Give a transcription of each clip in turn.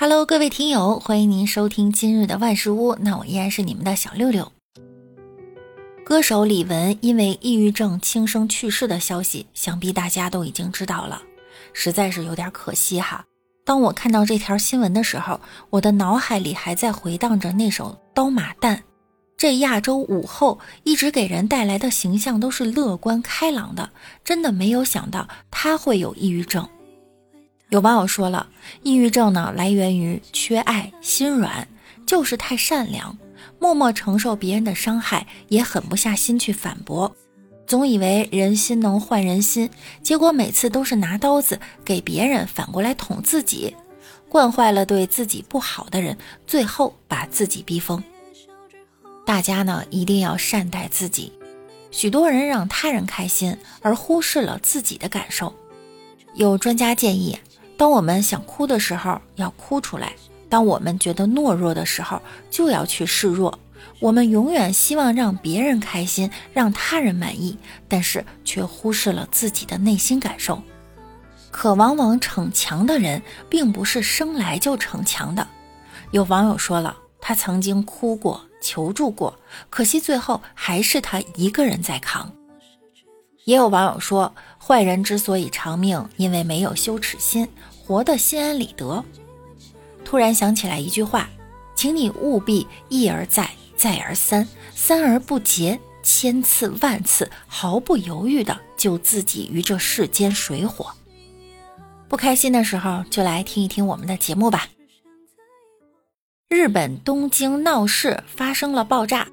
Hello，各位听友，欢迎您收听今日的万事屋。那我依然是你们的小六六。歌手李玟因为抑郁症轻生去世的消息，想必大家都已经知道了，实在是有点可惜哈。当我看到这条新闻的时候，我的脑海里还在回荡着那首《刀马旦》。这亚洲午后一直给人带来的形象都是乐观开朗的，真的没有想到他会有抑郁症。有网友说了，抑郁症呢来源于缺爱、心软，就是太善良，默默承受别人的伤害，也狠不下心去反驳，总以为人心能换人心，结果每次都是拿刀子给别人反过来捅自己，惯坏了对自己不好的人，最后把自己逼疯。大家呢一定要善待自己，许多人让他人开心，而忽视了自己的感受。有专家建议。当我们想哭的时候，要哭出来；当我们觉得懦弱的时候，就要去示弱。我们永远希望让别人开心，让他人满意，但是却忽视了自己的内心感受。可往往逞强的人，并不是生来就逞强的。有网友说了，他曾经哭过、求助过，可惜最后还是他一个人在扛。也有网友说，坏人之所以长命，因为没有羞耻心，活得心安理得。突然想起来一句话，请你务必一而再，再而三，三而不竭，千次万次，毫不犹豫地救自己于这世间水火。不开心的时候，就来听一听我们的节目吧。日本东京闹市发生了爆炸。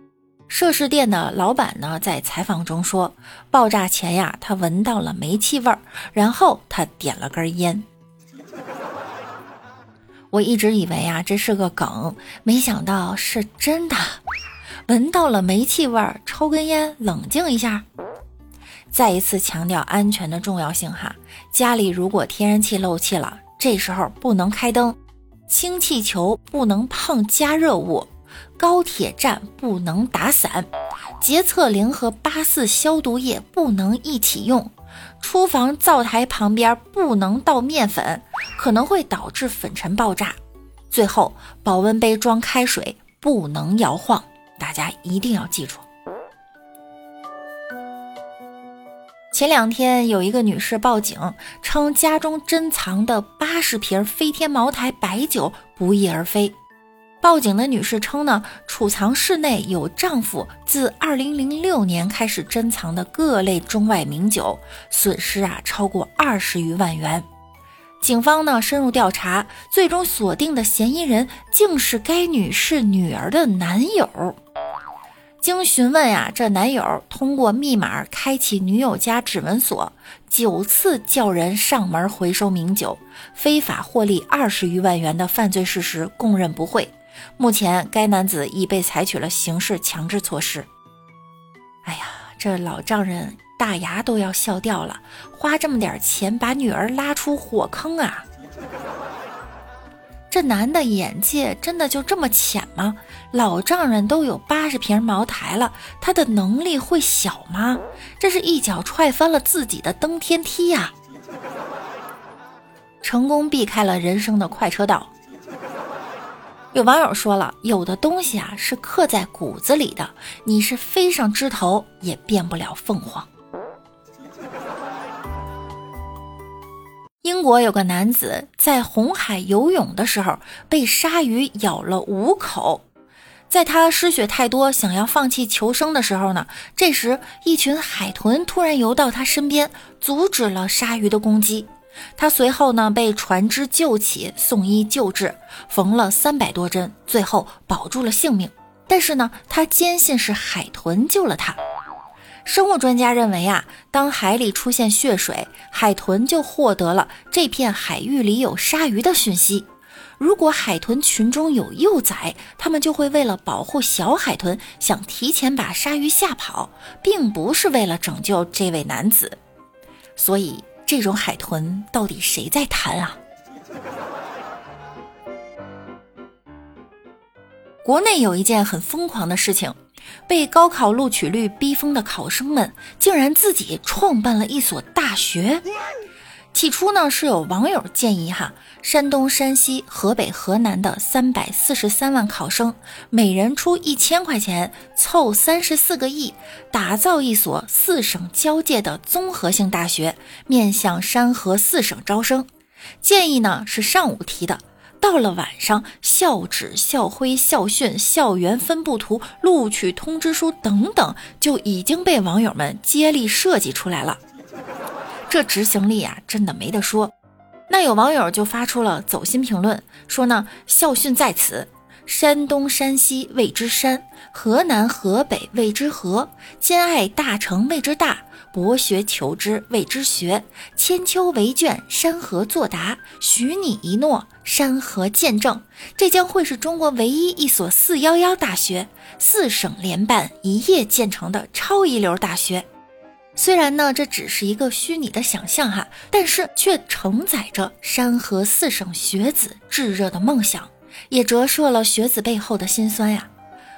涉事店的老板呢，在采访中说，爆炸前呀，他闻到了煤气味儿，然后他点了根烟。我一直以为啊，这是个梗，没想到是真的。闻到了煤气味儿，抽根烟，冷静一下。再一次强调安全的重要性哈，家里如果天然气漏气了，这时候不能开灯，氢气球不能碰加热物。高铁站不能打伞，洁厕灵和八四消毒液不能一起用，厨房灶台旁边不能倒面粉，可能会导致粉尘爆炸。最后，保温杯装开水不能摇晃，大家一定要记住。前两天有一个女士报警称，家中珍藏的八十瓶飞天茅台白酒不翼而飞。报警的女士称呢，储藏室内有丈夫自二零零六年开始珍藏的各类中外名酒，损失啊超过二十余万元。警方呢深入调查，最终锁定的嫌疑人竟是该女士女儿的男友。经询问呀，这男友通过密码开启女友家指纹锁，九次叫人上门回收名酒，非法获利二十余万元的犯罪事实供认不讳。目前，该男子已被采取了刑事强制措施。哎呀，这老丈人大牙都要笑掉了，花这么点钱把女儿拉出火坑啊！这男的眼界真的就这么浅吗？老丈人都有八十瓶茅台了，他的能力会小吗？这是一脚踹翻了自己的登天梯呀！成功避开了人生的快车道。有网友说了，有的东西啊是刻在骨子里的，你是飞上枝头也变不了凤凰。英国有个男子在红海游泳的时候被鲨鱼咬了五口，在他失血太多想要放弃求生的时候呢，这时一群海豚突然游到他身边，阻止了鲨鱼的攻击。他随后呢被船只救起，送医救治，缝了三百多针，最后保住了性命。但是呢，他坚信是海豚救了他。生物专家认为啊，当海里出现血水，海豚就获得了这片海域里有鲨鱼的讯息。如果海豚群中有幼崽，它们就会为了保护小海豚，想提前把鲨鱼吓跑，并不是为了拯救这位男子。所以。这种海豚到底谁在弹啊？国内有一件很疯狂的事情，被高考录取率逼疯的考生们，竟然自己创办了一所大学。起初呢，是有网友建议哈，山东、山西、河北、河南的三百四十三万考生，每人出一千块钱，凑三十四个亿，打造一所四省交界的综合性大学，面向山河四省招生。建议呢是上午提的，到了晚上，校址、校徽、校训、校园分布图、录取通知书等等，就已经被网友们接力设计出来了。这执行力啊，真的没得说。那有网友就发出了走心评论，说呢，校训在此：山东、山西谓之山，河南、河北谓之河，兼爱大成谓之大，博学求知谓之学，千秋为卷，山河作答，许你一诺，山河见证。这将会是中国唯一一所四幺幺大学，四省联办，一夜建成的超一流大学。虽然呢，这只是一个虚拟的想象哈，但是却承载着山河四省学子炙热的梦想，也折射了学子背后的辛酸呀。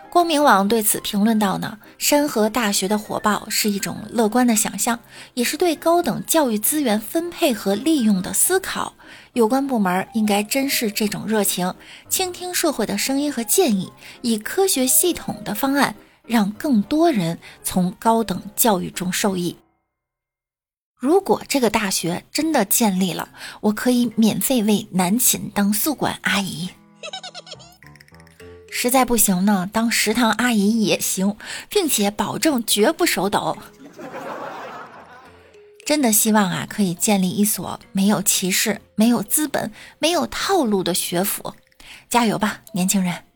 光明网对此评论道呢：山河大学的火爆是一种乐观的想象，也是对高等教育资源分配和利用的思考。有关部门应该珍视这种热情，倾听社会的声音和建议，以科学系统的方案。让更多人从高等教育中受益。如果这个大学真的建立了，我可以免费为南寝当宿管阿姨。实在不行呢，当食堂阿姨也行，并且保证绝不手抖。真的希望啊，可以建立一所没有歧视、没有资本、没有套路的学府。加油吧，年轻人！